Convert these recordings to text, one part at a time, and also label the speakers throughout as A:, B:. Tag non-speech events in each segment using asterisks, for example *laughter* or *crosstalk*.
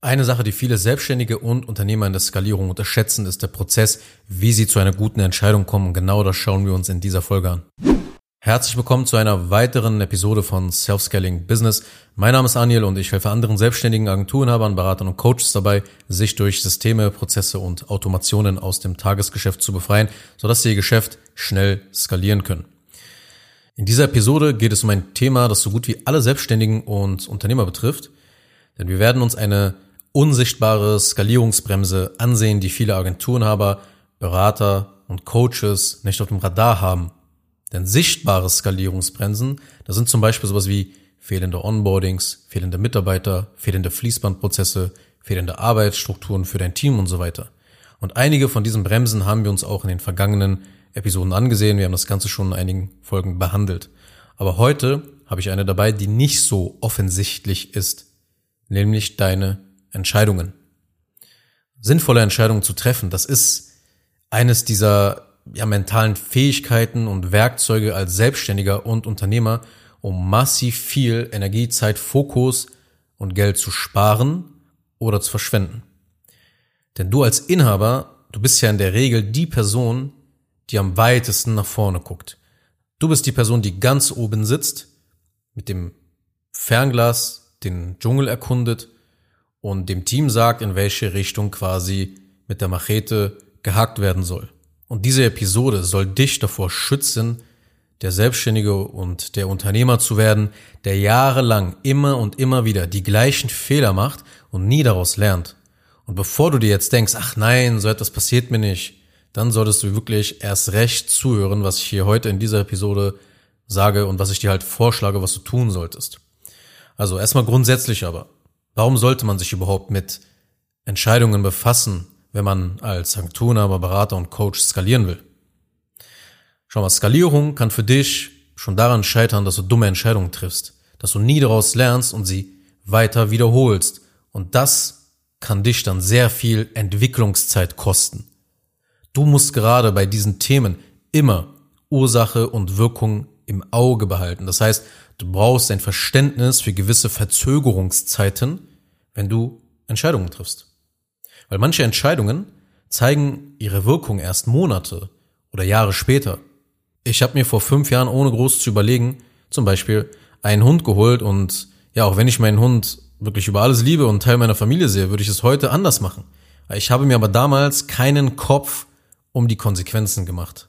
A: Eine Sache, die viele Selbstständige und Unternehmer in der Skalierung unterschätzen, ist der Prozess, wie sie zu einer guten Entscheidung kommen. Genau das schauen wir uns in dieser Folge an. Herzlich willkommen zu einer weiteren Episode von Self-Scaling Business. Mein Name ist Daniel und ich helfe anderen selbstständigen Agenturenhabern, Beratern und Coaches dabei, sich durch Systeme, Prozesse und Automationen aus dem Tagesgeschäft zu befreien, sodass sie ihr Geschäft schnell skalieren können. In dieser Episode geht es um ein Thema, das so gut wie alle Selbstständigen und Unternehmer betrifft, denn wir werden uns eine unsichtbare Skalierungsbremse ansehen, die viele Agenturenhaber, Berater und Coaches nicht auf dem Radar haben. Denn sichtbare Skalierungsbremsen, das sind zum Beispiel sowas wie fehlende Onboardings, fehlende Mitarbeiter, fehlende Fließbandprozesse, fehlende Arbeitsstrukturen für dein Team und so weiter. Und einige von diesen Bremsen haben wir uns auch in den vergangenen Episoden angesehen. Wir haben das Ganze schon in einigen Folgen behandelt. Aber heute habe ich eine dabei, die nicht so offensichtlich ist, nämlich deine Entscheidungen. Sinnvolle Entscheidungen zu treffen, das ist eines dieser ja, mentalen Fähigkeiten und Werkzeuge als Selbstständiger und Unternehmer, um massiv viel Energie, Zeit, Fokus und Geld zu sparen oder zu verschwenden. Denn du als Inhaber, du bist ja in der Regel die Person, die am weitesten nach vorne guckt. Du bist die Person, die ganz oben sitzt, mit dem Fernglas den Dschungel erkundet und dem Team sagt, in welche Richtung quasi mit der Machete gehakt werden soll. Und diese Episode soll dich davor schützen, der Selbstständige und der Unternehmer zu werden, der jahrelang immer und immer wieder die gleichen Fehler macht und nie daraus lernt. Und bevor du dir jetzt denkst, ach nein, so etwas passiert mir nicht, dann solltest du wirklich erst recht zuhören, was ich hier heute in dieser Episode sage und was ich dir halt vorschlage, was du tun solltest. Also erstmal grundsätzlich aber. Warum sollte man sich überhaupt mit Entscheidungen befassen, wenn man als Agenturenhaber, Berater und Coach skalieren will? Schau mal, Skalierung kann für dich schon daran scheitern, dass du dumme Entscheidungen triffst, dass du nie daraus lernst und sie weiter wiederholst. Und das kann dich dann sehr viel Entwicklungszeit kosten. Du musst gerade bei diesen Themen immer Ursache und Wirkung im Auge behalten. Das heißt, du brauchst ein Verständnis für gewisse Verzögerungszeiten, wenn du Entscheidungen triffst. Weil manche Entscheidungen zeigen ihre Wirkung erst Monate oder Jahre später. Ich habe mir vor fünf Jahren, ohne groß zu überlegen, zum Beispiel einen Hund geholt und ja, auch wenn ich meinen Hund wirklich über alles liebe und Teil meiner Familie sehe, würde ich es heute anders machen. Ich habe mir aber damals keinen Kopf um die Konsequenzen gemacht.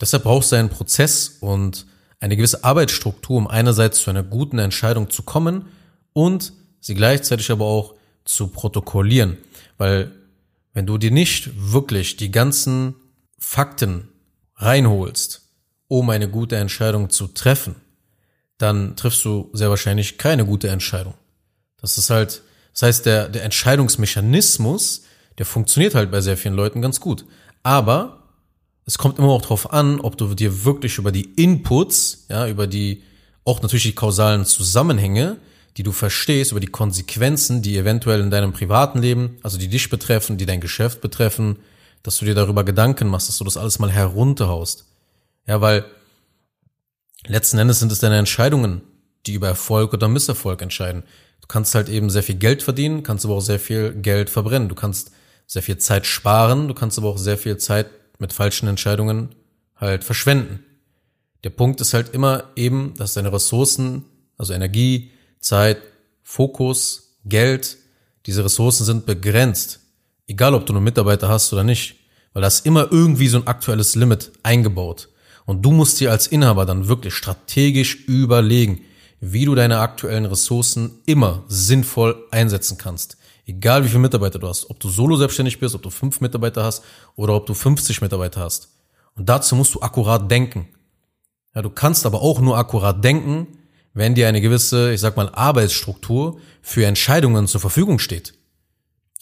A: Deshalb brauchst du einen Prozess und eine gewisse Arbeitsstruktur, um einerseits zu einer guten Entscheidung zu kommen und sie gleichzeitig aber auch zu protokollieren. Weil wenn du dir nicht wirklich die ganzen Fakten reinholst, um eine gute Entscheidung zu treffen, dann triffst du sehr wahrscheinlich keine gute Entscheidung. Das ist halt, das heißt, der, der Entscheidungsmechanismus, der funktioniert halt bei sehr vielen Leuten ganz gut. Aber es kommt immer auch darauf an, ob du dir wirklich über die Inputs, ja, über die auch natürlich die kausalen Zusammenhänge, die du verstehst, über die Konsequenzen, die eventuell in deinem privaten Leben, also die dich betreffen, die dein Geschäft betreffen, dass du dir darüber Gedanken machst, dass du das alles mal herunterhaust. Ja, weil letzten Endes sind es deine Entscheidungen, die über Erfolg oder Misserfolg entscheiden. Du kannst halt eben sehr viel Geld verdienen, kannst aber auch sehr viel Geld verbrennen. Du kannst sehr viel Zeit sparen, du kannst aber auch sehr viel Zeit mit falschen Entscheidungen halt verschwenden. Der Punkt ist halt immer eben, dass deine Ressourcen, also Energie, Zeit, Fokus, Geld, diese Ressourcen sind begrenzt. Egal, ob du nur Mitarbeiter hast oder nicht. Weil da ist immer irgendwie so ein aktuelles Limit eingebaut. Und du musst dir als Inhaber dann wirklich strategisch überlegen, wie du deine aktuellen Ressourcen immer sinnvoll einsetzen kannst. Egal wie viele Mitarbeiter du hast. Ob du solo selbstständig bist, ob du fünf Mitarbeiter hast oder ob du 50 Mitarbeiter hast. Und dazu musst du akkurat denken. Ja, du kannst aber auch nur akkurat denken, wenn dir eine gewisse, ich sag mal, Arbeitsstruktur für Entscheidungen zur Verfügung steht.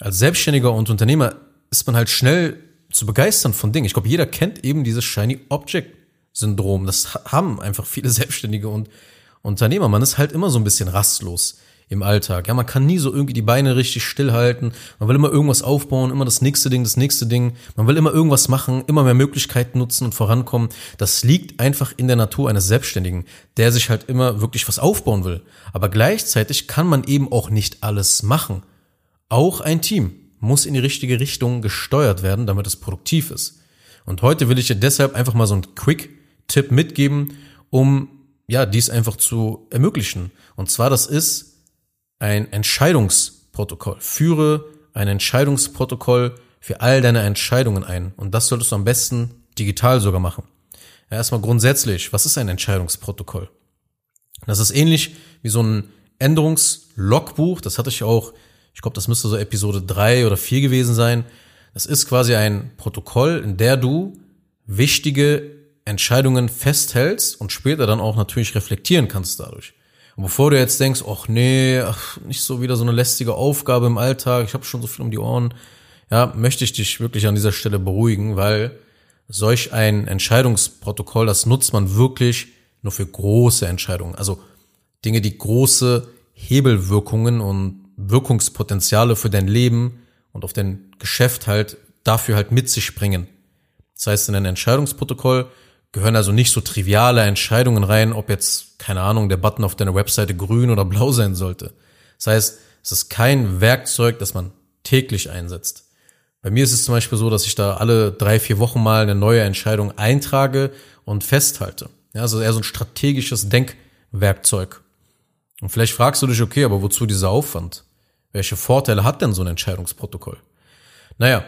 A: Als Selbstständiger und Unternehmer ist man halt schnell zu begeistern von Dingen. Ich glaube, jeder kennt eben dieses Shiny Object Syndrom. Das haben einfach viele *laughs* Selbstständige und Unternehmer. Man ist halt immer so ein bisschen rastlos im Alltag. Ja, man kann nie so irgendwie die Beine richtig stillhalten. Man will immer irgendwas aufbauen, immer das nächste Ding, das nächste Ding. Man will immer irgendwas machen, immer mehr Möglichkeiten nutzen und vorankommen. Das liegt einfach in der Natur eines Selbstständigen, der sich halt immer wirklich was aufbauen will. Aber gleichzeitig kann man eben auch nicht alles machen. Auch ein Team muss in die richtige Richtung gesteuert werden, damit es produktiv ist. Und heute will ich dir deshalb einfach mal so einen Quick-Tipp mitgeben, um ja, dies einfach zu ermöglichen. Und zwar, das ist ein Entscheidungsprotokoll. Führe ein Entscheidungsprotokoll für all deine Entscheidungen ein. Und das solltest du am besten digital sogar machen. Erstmal grundsätzlich, was ist ein Entscheidungsprotokoll? Das ist ähnlich wie so ein Änderungslogbuch. Das hatte ich auch, ich glaube, das müsste so Episode drei oder vier gewesen sein. Das ist quasi ein Protokoll, in der du wichtige Entscheidungen festhältst und später dann auch natürlich reflektieren kannst dadurch. Und bevor du jetzt denkst, ach nee, ach, nicht so wieder so eine lästige Aufgabe im Alltag, ich habe schon so viel um die Ohren, ja, möchte ich dich wirklich an dieser Stelle beruhigen, weil solch ein Entscheidungsprotokoll, das nutzt man wirklich nur für große Entscheidungen. Also Dinge, die große Hebelwirkungen und Wirkungspotenziale für dein Leben und auf dein Geschäft halt dafür halt mit sich bringen. Das heißt, in ein Entscheidungsprotokoll gehören also nicht so triviale Entscheidungen rein, ob jetzt, keine Ahnung, der Button auf deiner Webseite grün oder blau sein sollte. Das heißt, es ist kein Werkzeug, das man täglich einsetzt. Bei mir ist es zum Beispiel so, dass ich da alle drei, vier Wochen mal eine neue Entscheidung eintrage und festhalte. Ja, also eher so ein strategisches Denkwerkzeug. Und vielleicht fragst du dich, okay, aber wozu dieser Aufwand? Welche Vorteile hat denn so ein Entscheidungsprotokoll? Naja,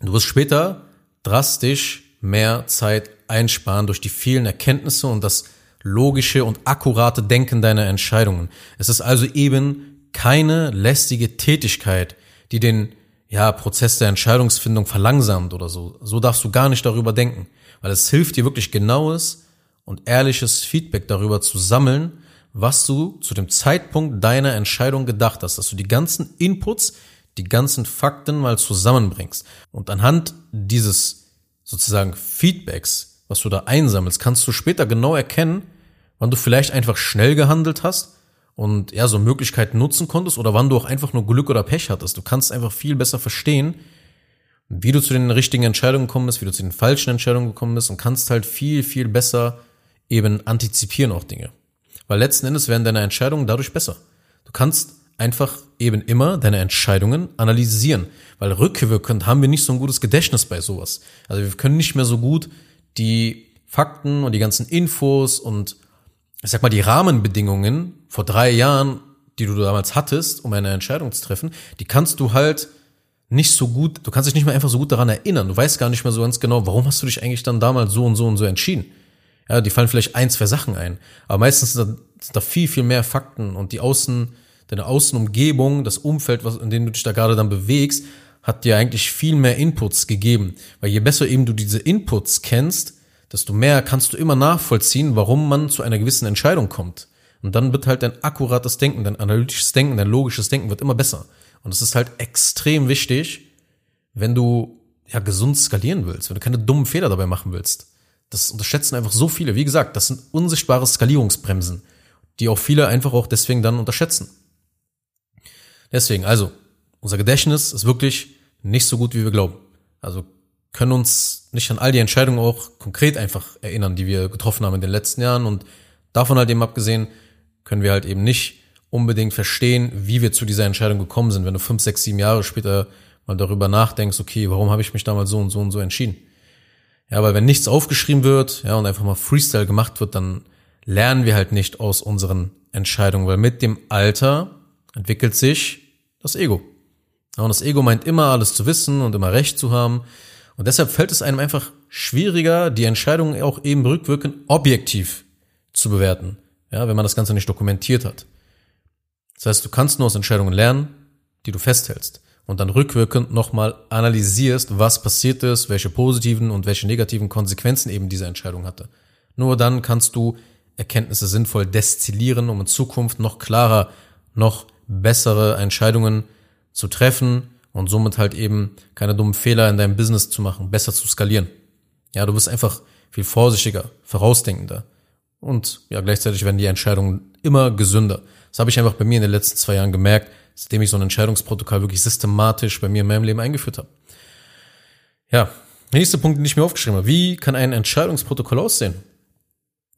A: du wirst später drastisch mehr Zeit einsparen durch die vielen Erkenntnisse und das logische und akkurate Denken deiner Entscheidungen. Es ist also eben keine lästige Tätigkeit, die den ja, Prozess der Entscheidungsfindung verlangsamt oder so. So darfst du gar nicht darüber denken, weil es hilft dir wirklich genaues und ehrliches Feedback darüber zu sammeln, was du zu dem Zeitpunkt deiner Entscheidung gedacht hast, dass du die ganzen Inputs, die ganzen Fakten mal zusammenbringst. Und anhand dieses sozusagen Feedbacks was du da einsammelst, kannst du später genau erkennen, wann du vielleicht einfach schnell gehandelt hast und ja, so Möglichkeiten nutzen konntest oder wann du auch einfach nur Glück oder Pech hattest. Du kannst einfach viel besser verstehen, wie du zu den richtigen Entscheidungen gekommen bist, wie du zu den falschen Entscheidungen gekommen bist und kannst halt viel, viel besser eben antizipieren auch Dinge. Weil letzten Endes werden deine Entscheidungen dadurch besser. Du kannst einfach eben immer deine Entscheidungen analysieren, weil rückwirkend haben wir nicht so ein gutes Gedächtnis bei sowas. Also wir können nicht mehr so gut die Fakten und die ganzen Infos und ich sag mal die Rahmenbedingungen vor drei Jahren, die du damals hattest, um eine Entscheidung zu treffen, die kannst du halt nicht so gut, du kannst dich nicht mehr einfach so gut daran erinnern. Du weißt gar nicht mehr so ganz genau, warum hast du dich eigentlich dann damals so und so und so entschieden. Ja, die fallen vielleicht ein, zwei Sachen ein. Aber meistens sind da, sind da viel, viel mehr Fakten und die Außen, deine Außenumgebung, das Umfeld, was, in dem du dich da gerade dann bewegst, hat dir eigentlich viel mehr Inputs gegeben. Weil je besser eben du diese Inputs kennst, desto mehr kannst du immer nachvollziehen, warum man zu einer gewissen Entscheidung kommt. Und dann wird halt dein akkurates Denken, dein analytisches Denken, dein logisches Denken wird immer besser. Und es ist halt extrem wichtig, wenn du ja gesund skalieren willst, wenn du keine dummen Fehler dabei machen willst. Das unterschätzen einfach so viele. Wie gesagt, das sind unsichtbare Skalierungsbremsen, die auch viele einfach auch deswegen dann unterschätzen. Deswegen, also, unser Gedächtnis ist wirklich nicht so gut, wie wir glauben. Also können uns nicht an all die Entscheidungen auch konkret einfach erinnern, die wir getroffen haben in den letzten Jahren. Und davon halt eben abgesehen, können wir halt eben nicht unbedingt verstehen, wie wir zu dieser Entscheidung gekommen sind. Wenn du fünf, sechs, sieben Jahre später mal darüber nachdenkst, okay, warum habe ich mich damals so und so und so entschieden? Ja, weil wenn nichts aufgeschrieben wird, ja, und einfach mal Freestyle gemacht wird, dann lernen wir halt nicht aus unseren Entscheidungen, weil mit dem Alter entwickelt sich das Ego. Und das Ego meint immer alles zu wissen und immer Recht zu haben. Und deshalb fällt es einem einfach schwieriger, die Entscheidungen auch eben rückwirkend objektiv zu bewerten. Ja, wenn man das Ganze nicht dokumentiert hat. Das heißt, du kannst nur aus Entscheidungen lernen, die du festhältst. Und dann rückwirkend nochmal analysierst, was passiert ist, welche positiven und welche negativen Konsequenzen eben diese Entscheidung hatte. Nur dann kannst du Erkenntnisse sinnvoll destillieren, um in Zukunft noch klarer, noch bessere Entscheidungen zu treffen und somit halt eben keine dummen Fehler in deinem Business zu machen, besser zu skalieren. Ja, du bist einfach viel vorsichtiger, vorausdenkender. Und ja, gleichzeitig werden die Entscheidungen immer gesünder. Das habe ich einfach bei mir in den letzten zwei Jahren gemerkt, seitdem ich so ein Entscheidungsprotokoll wirklich systematisch bei mir in meinem Leben eingeführt habe. Ja, der nächste Punkt, den ich mir aufgeschrieben habe. Wie kann ein Entscheidungsprotokoll aussehen?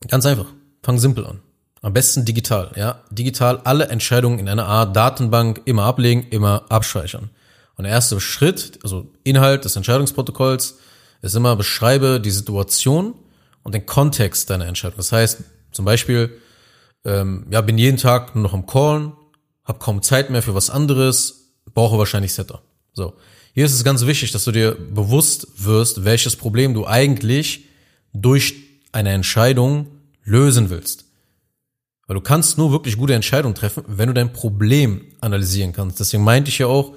A: Ganz einfach. Fang simpel an. Am besten digital, ja. Digital alle Entscheidungen in einer Art Datenbank immer ablegen, immer abspeichern. Und der erste Schritt, also Inhalt des Entscheidungsprotokolls, ist immer beschreibe die Situation und den Kontext deiner Entscheidung. Das heißt, zum Beispiel, ähm, ja, bin jeden Tag nur noch am Callen, habe kaum Zeit mehr für was anderes, brauche wahrscheinlich Setter. So. Hier ist es ganz wichtig, dass du dir bewusst wirst, welches Problem du eigentlich durch eine Entscheidung lösen willst. Weil du kannst nur wirklich gute Entscheidungen treffen, wenn du dein Problem analysieren kannst. Deswegen meinte ich ja auch,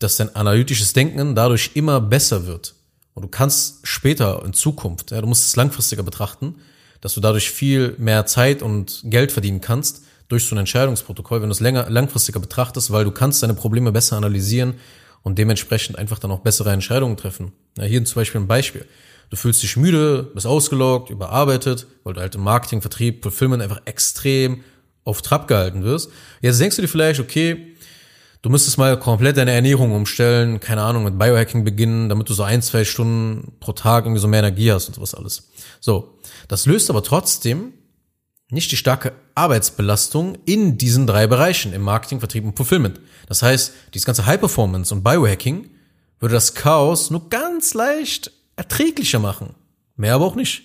A: dass dein analytisches Denken dadurch immer besser wird. Und du kannst später in Zukunft, ja, du musst es langfristiger betrachten, dass du dadurch viel mehr Zeit und Geld verdienen kannst durch so ein Entscheidungsprotokoll, wenn du es länger, langfristiger betrachtest, weil du kannst deine Probleme besser analysieren und dementsprechend einfach dann auch bessere Entscheidungen treffen. Ja, hier zum Beispiel ein Beispiel. Du fühlst dich müde, bist ausgeloggt, überarbeitet, weil du halt im Marketing, Vertrieb, Fulfillment einfach extrem auf Trab gehalten wirst. Jetzt denkst du dir vielleicht, okay, du müsstest mal komplett deine Ernährung umstellen, keine Ahnung, mit Biohacking beginnen, damit du so ein, zwei Stunden pro Tag irgendwie so mehr Energie hast und sowas alles. So. Das löst aber trotzdem nicht die starke Arbeitsbelastung in diesen drei Bereichen, im Marketing, Vertrieb und Fulfillment. Das heißt, dieses ganze High Performance und Biohacking würde das Chaos nur ganz leicht erträglicher machen. Mehr aber auch nicht.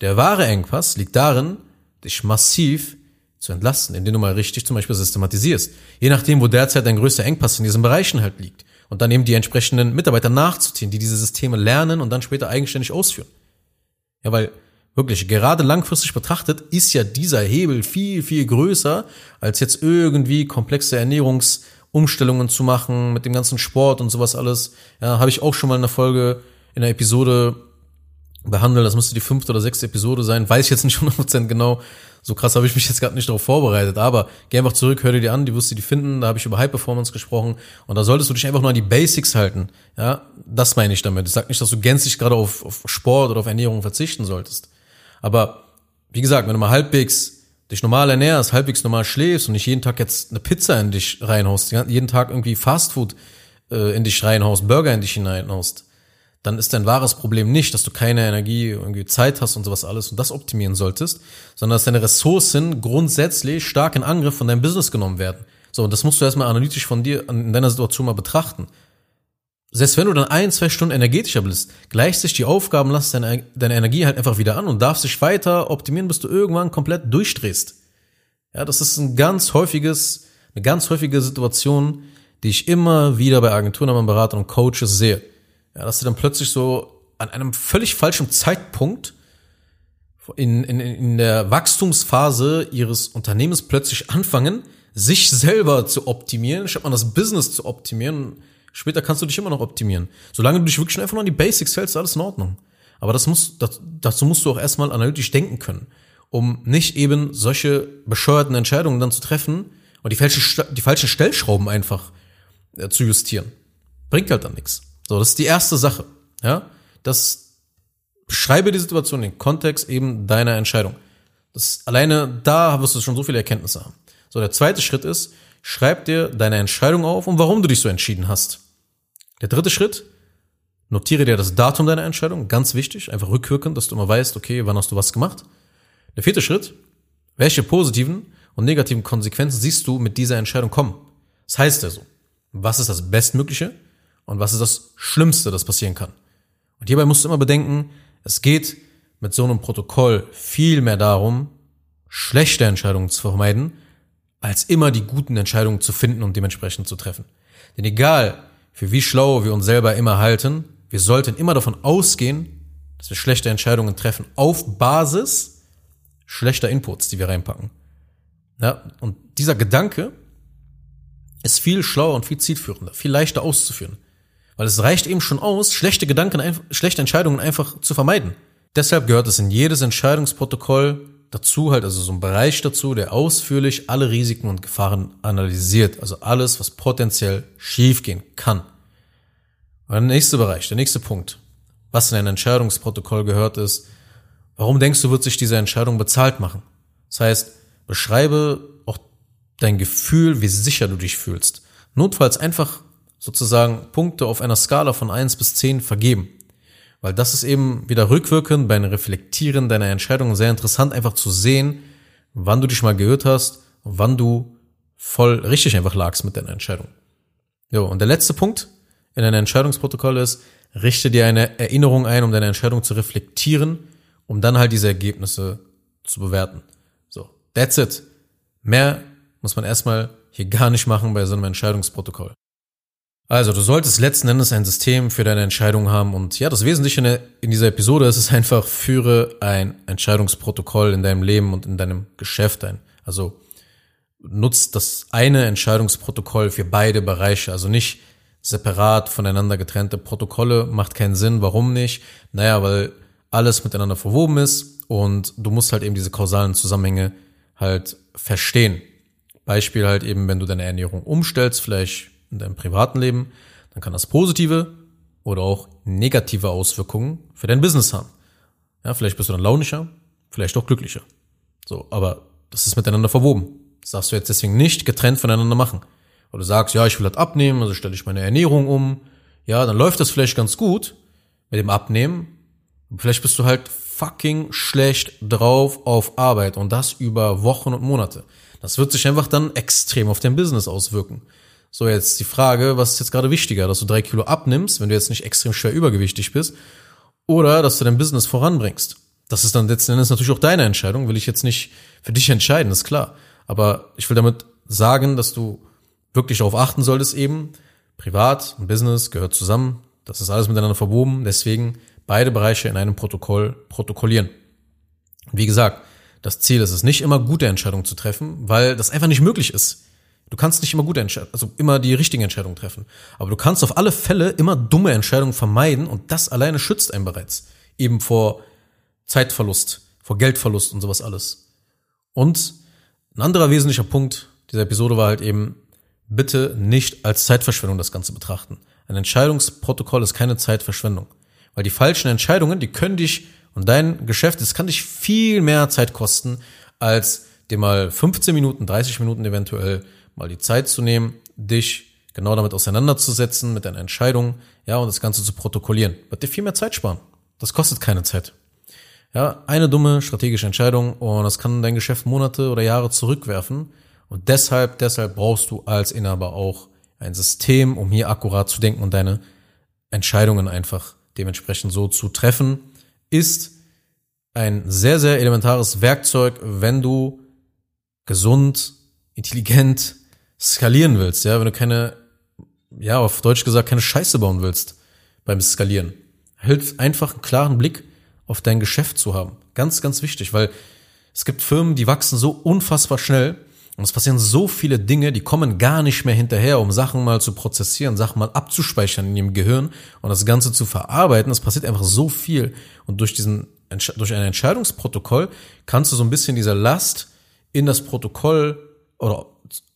A: Der wahre Engpass liegt darin, dich massiv zu entlasten, indem du mal richtig zum Beispiel systematisierst. Je nachdem, wo derzeit dein größter Engpass in diesen Bereichen halt liegt. Und dann eben die entsprechenden Mitarbeiter nachzuziehen, die diese Systeme lernen und dann später eigenständig ausführen. Ja, weil wirklich, gerade langfristig betrachtet, ist ja dieser Hebel viel, viel größer, als jetzt irgendwie komplexe Ernährungsumstellungen zu machen mit dem ganzen Sport und sowas alles. Ja, habe ich auch schon mal in der Folge, in der Episode behandelt. Das müsste die fünfte oder sechste Episode sein. Weiß ich jetzt nicht *laughs* 100% genau. So krass habe ich mich jetzt gerade nicht darauf vorbereitet. Aber geh einfach zurück, hör dir die an, die wirst du die finden. Da habe ich über High Performance gesprochen. Und da solltest du dich einfach nur an die Basics halten. Ja, das meine ich damit. Ich sag nicht, dass du gänzlich gerade auf, auf Sport oder auf Ernährung verzichten solltest. Aber wie gesagt, wenn du mal halbwegs dich normal ernährst, halbwegs normal schläfst und nicht jeden Tag jetzt eine Pizza in dich reinhaust, jeden Tag irgendwie Fastfood äh, in dich reinhaust, Burger in dich hineinhaust, dann ist dein wahres Problem nicht, dass du keine Energie, irgendwie Zeit hast und sowas alles und das optimieren solltest, sondern dass deine Ressourcen grundsätzlich stark in Angriff von deinem Business genommen werden. So, und das musst du erstmal analytisch von dir in deiner Situation mal betrachten. Selbst wenn du dann ein, zwei Stunden energetischer bist, gleicht sich die Aufgaben, lass deine, deine Energie halt einfach wieder an und darfst dich weiter optimieren, bis du irgendwann komplett durchdrehst. Ja, das ist ein ganz häufiges, eine ganz häufige Situation, die ich immer wieder bei Agenturen, Beratern und Coaches sehe. Ja, dass sie dann plötzlich so an einem völlig falschen Zeitpunkt in, in, in der Wachstumsphase ihres Unternehmens plötzlich anfangen, sich selber zu optimieren, statt man das Business zu optimieren. Später kannst du dich immer noch optimieren. Solange du dich wirklich einfach nur an die Basics hältst, alles in Ordnung. Aber das muss, das, dazu musst du auch erstmal analytisch denken können, um nicht eben solche bescheuerten Entscheidungen dann zu treffen und die falschen, die falschen Stellschrauben einfach äh, zu justieren. Bringt halt dann nichts. So, das ist die erste Sache. Ja, das beschreibe die Situation, den Kontext eben deiner Entscheidung. Das alleine da wirst du schon so viele Erkenntnisse haben. So, der zweite Schritt ist, schreib dir deine Entscheidung auf und warum du dich so entschieden hast. Der dritte Schritt, notiere dir das Datum deiner Entscheidung, ganz wichtig, einfach rückwirkend, dass du immer weißt, okay, wann hast du was gemacht. Der vierte Schritt, welche positiven und negativen Konsequenzen siehst du mit dieser Entscheidung kommen? Das heißt also, was ist das Bestmögliche? Und was ist das Schlimmste, das passieren kann. Und hierbei musst du immer bedenken, es geht mit so einem Protokoll viel mehr darum, schlechte Entscheidungen zu vermeiden, als immer die guten Entscheidungen zu finden und dementsprechend zu treffen. Denn egal, für wie schlau wir uns selber immer halten, wir sollten immer davon ausgehen, dass wir schlechte Entscheidungen treffen auf Basis schlechter Inputs, die wir reinpacken. Ja, und dieser Gedanke ist viel schlauer und viel zielführender, viel leichter auszuführen. Weil es reicht eben schon aus, schlechte Gedanken, schlechte Entscheidungen einfach zu vermeiden. Deshalb gehört es in jedes Entscheidungsprotokoll dazu, halt also so ein Bereich dazu, der ausführlich alle Risiken und Gefahren analysiert. Also alles, was potenziell schiefgehen kann. Und der nächste Bereich, der nächste Punkt, was in ein Entscheidungsprotokoll gehört, ist, warum denkst du, wird sich diese Entscheidung bezahlt machen? Das heißt, beschreibe auch dein Gefühl, wie sicher du dich fühlst. Notfalls einfach sozusagen Punkte auf einer Skala von eins bis zehn vergeben. Weil das ist eben wieder rückwirkend beim Reflektieren deiner Entscheidungen sehr interessant, einfach zu sehen, wann du dich mal geirrt hast wann du voll richtig einfach lagst mit deiner Entscheidung. Jo, und der letzte Punkt in deinem Entscheidungsprotokoll ist, richte dir eine Erinnerung ein, um deine Entscheidung zu reflektieren, um dann halt diese Ergebnisse zu bewerten. So, that's it. Mehr muss man erstmal hier gar nicht machen bei so einem Entscheidungsprotokoll. Also, du solltest letzten Endes ein System für deine Entscheidung haben und ja, das Wesentliche in dieser Episode ist es einfach, führe ein Entscheidungsprotokoll in deinem Leben und in deinem Geschäft ein. Also, nutzt das eine Entscheidungsprotokoll für beide Bereiche, also nicht separat voneinander getrennte Protokolle, macht keinen Sinn. Warum nicht? Naja, weil alles miteinander verwoben ist und du musst halt eben diese kausalen Zusammenhänge halt verstehen. Beispiel halt eben, wenn du deine Ernährung umstellst, vielleicht in deinem privaten Leben, dann kann das positive oder auch negative Auswirkungen für dein Business haben. Ja, vielleicht bist du dann launischer, vielleicht auch glücklicher. So, aber das ist miteinander verwoben. Das darfst du jetzt deswegen nicht getrennt voneinander machen. Oder du sagst, ja, ich will halt abnehmen, also stelle ich meine Ernährung um. Ja, dann läuft das vielleicht ganz gut mit dem Abnehmen. Vielleicht bist du halt fucking schlecht drauf auf Arbeit und das über Wochen und Monate. Das wird sich einfach dann extrem auf dein Business auswirken. So, jetzt die Frage, was ist jetzt gerade wichtiger, dass du drei Kilo abnimmst, wenn du jetzt nicht extrem schwer übergewichtig bist, oder dass du dein Business voranbringst. Das ist dann letzten Endes natürlich auch deine Entscheidung, will ich jetzt nicht für dich entscheiden, ist klar. Aber ich will damit sagen, dass du wirklich darauf achten solltest eben, privat und Business gehört zusammen, das ist alles miteinander verwoben, deswegen beide Bereiche in einem Protokoll protokollieren. Wie gesagt, das Ziel ist es nicht immer gute Entscheidungen zu treffen, weil das einfach nicht möglich ist. Du kannst nicht immer gute Entscheidungen, also immer die richtigen Entscheidungen treffen. Aber du kannst auf alle Fälle immer dumme Entscheidungen vermeiden und das alleine schützt einen bereits. Eben vor Zeitverlust, vor Geldverlust und sowas alles. Und ein anderer wesentlicher Punkt dieser Episode war halt eben, bitte nicht als Zeitverschwendung das Ganze betrachten. Ein Entscheidungsprotokoll ist keine Zeitverschwendung. Weil die falschen Entscheidungen, die können dich und dein Geschäft, das kann dich viel mehr Zeit kosten, als dir mal 15 Minuten, 30 Minuten eventuell mal die Zeit zu nehmen, dich genau damit auseinanderzusetzen, mit deiner Entscheidung, ja, und das Ganze zu protokollieren. Wird dir viel mehr Zeit sparen. Das kostet keine Zeit. Ja, eine dumme strategische Entscheidung und das kann dein Geschäft Monate oder Jahre zurückwerfen. Und deshalb, deshalb brauchst du als Inhaber auch ein System, um hier akkurat zu denken und deine Entscheidungen einfach dementsprechend so zu treffen, ist ein sehr, sehr elementares Werkzeug, wenn du gesund, intelligent skalieren willst, ja, wenn du keine, ja, auf Deutsch gesagt, keine Scheiße bauen willst beim Skalieren. Hilft einfach einen klaren Blick auf dein Geschäft zu haben. Ganz, ganz wichtig, weil es gibt Firmen, die wachsen so unfassbar schnell und es passieren so viele Dinge, die kommen gar nicht mehr hinterher, um Sachen mal zu prozessieren, Sachen mal abzuspeichern in ihrem Gehirn und das Ganze zu verarbeiten. Es passiert einfach so viel und durch diesen, durch ein Entscheidungsprotokoll kannst du so ein bisschen diese Last in das Protokoll oder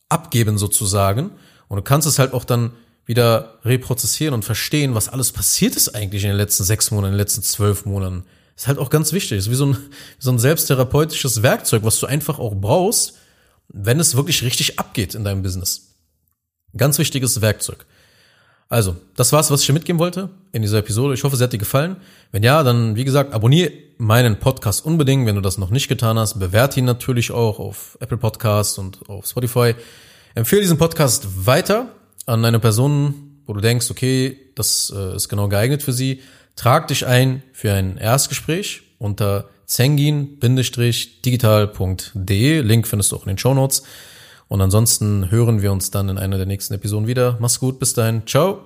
A: abgeben sozusagen. Und du kannst es halt auch dann wieder reprozessieren und verstehen, was alles passiert ist eigentlich in den letzten sechs Monaten, in den letzten zwölf Monaten. Ist halt auch ganz wichtig. Ist wie so ein, so ein selbsttherapeutisches Werkzeug, was du einfach auch brauchst, wenn es wirklich richtig abgeht in deinem Business. Ganz wichtiges Werkzeug. Also, das war's, was ich dir mitgeben wollte in dieser Episode. Ich hoffe, sie hat dir gefallen. Wenn ja, dann, wie gesagt, abonniere meinen Podcast unbedingt, wenn du das noch nicht getan hast. Bewerte ihn natürlich auch auf Apple Podcast und auf Spotify. Empfehle diesen Podcast weiter an eine Person, wo du denkst, okay, das äh, ist genau geeignet für sie. Trag dich ein für ein Erstgespräch unter zengin-digital.de. Link findest du auch in den Show Notes. Und ansonsten hören wir uns dann in einer der nächsten Episoden wieder. Mach's gut, bis dahin. Ciao.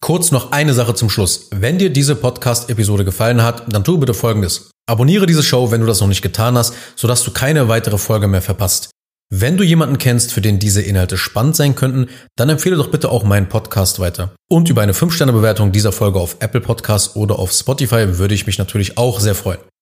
A: Kurz noch eine Sache zum Schluss. Wenn dir diese Podcast-Episode gefallen hat, dann tu bitte Folgendes. Abonniere diese Show, wenn du das noch nicht getan hast, sodass du keine weitere Folge mehr verpasst. Wenn du jemanden kennst, für den diese Inhalte spannend sein könnten, dann empfehle doch bitte auch meinen Podcast weiter. Und über eine 5-Sterne-Bewertung dieser Folge auf Apple Podcasts oder auf Spotify würde ich mich natürlich auch sehr freuen.